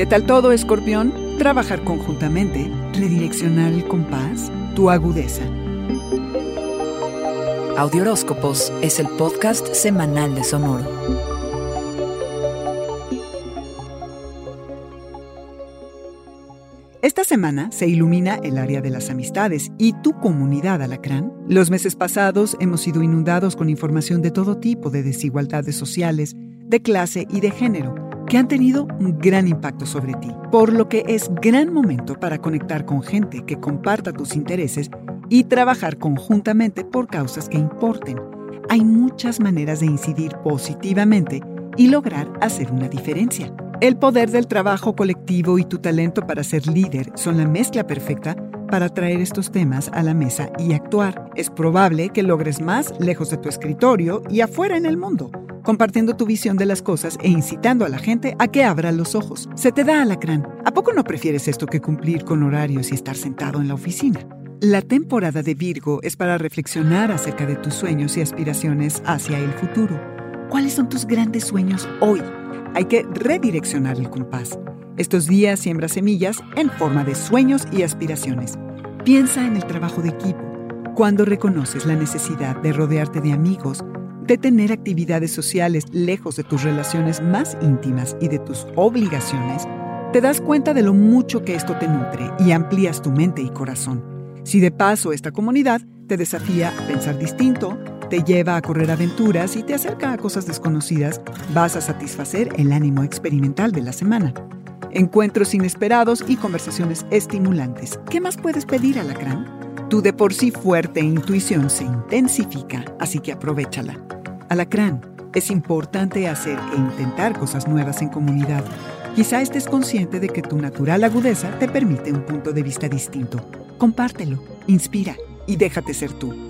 ¿Qué tal todo, escorpión? Trabajar conjuntamente, redireccionar el compás, tu agudeza. Audioróscopos es el podcast semanal de Sonoro. Esta semana se ilumina el área de las amistades y tu comunidad alacrán. Los meses pasados hemos sido inundados con información de todo tipo de desigualdades sociales, de clase y de género que han tenido un gran impacto sobre ti, por lo que es gran momento para conectar con gente que comparta tus intereses y trabajar conjuntamente por causas que importen. Hay muchas maneras de incidir positivamente y lograr hacer una diferencia. El poder del trabajo colectivo y tu talento para ser líder son la mezcla perfecta para traer estos temas a la mesa y actuar. Es probable que logres más lejos de tu escritorio y afuera en el mundo, compartiendo tu visión de las cosas e incitando a la gente a que abra los ojos. Se te da alacrán. ¿A poco no prefieres esto que cumplir con horarios y estar sentado en la oficina? La temporada de Virgo es para reflexionar acerca de tus sueños y aspiraciones hacia el futuro. ¿Cuáles son tus grandes sueños hoy? Hay que redireccionar el compás. Estos días siembra semillas en forma de sueños y aspiraciones. Piensa en el trabajo de equipo. Cuando reconoces la necesidad de rodearte de amigos, de tener actividades sociales lejos de tus relaciones más íntimas y de tus obligaciones, te das cuenta de lo mucho que esto te nutre y amplías tu mente y corazón. Si de paso esta comunidad te desafía a pensar distinto, te lleva a correr aventuras y te acerca a cosas desconocidas, vas a satisfacer el ánimo experimental de la semana. Encuentros inesperados y conversaciones estimulantes. ¿Qué más puedes pedir, Alacrán? Tu de por sí fuerte intuición se intensifica, así que aprovechala. Alacrán, es importante hacer e intentar cosas nuevas en comunidad. Quizá estés consciente de que tu natural agudeza te permite un punto de vista distinto. Compártelo, inspira y déjate ser tú.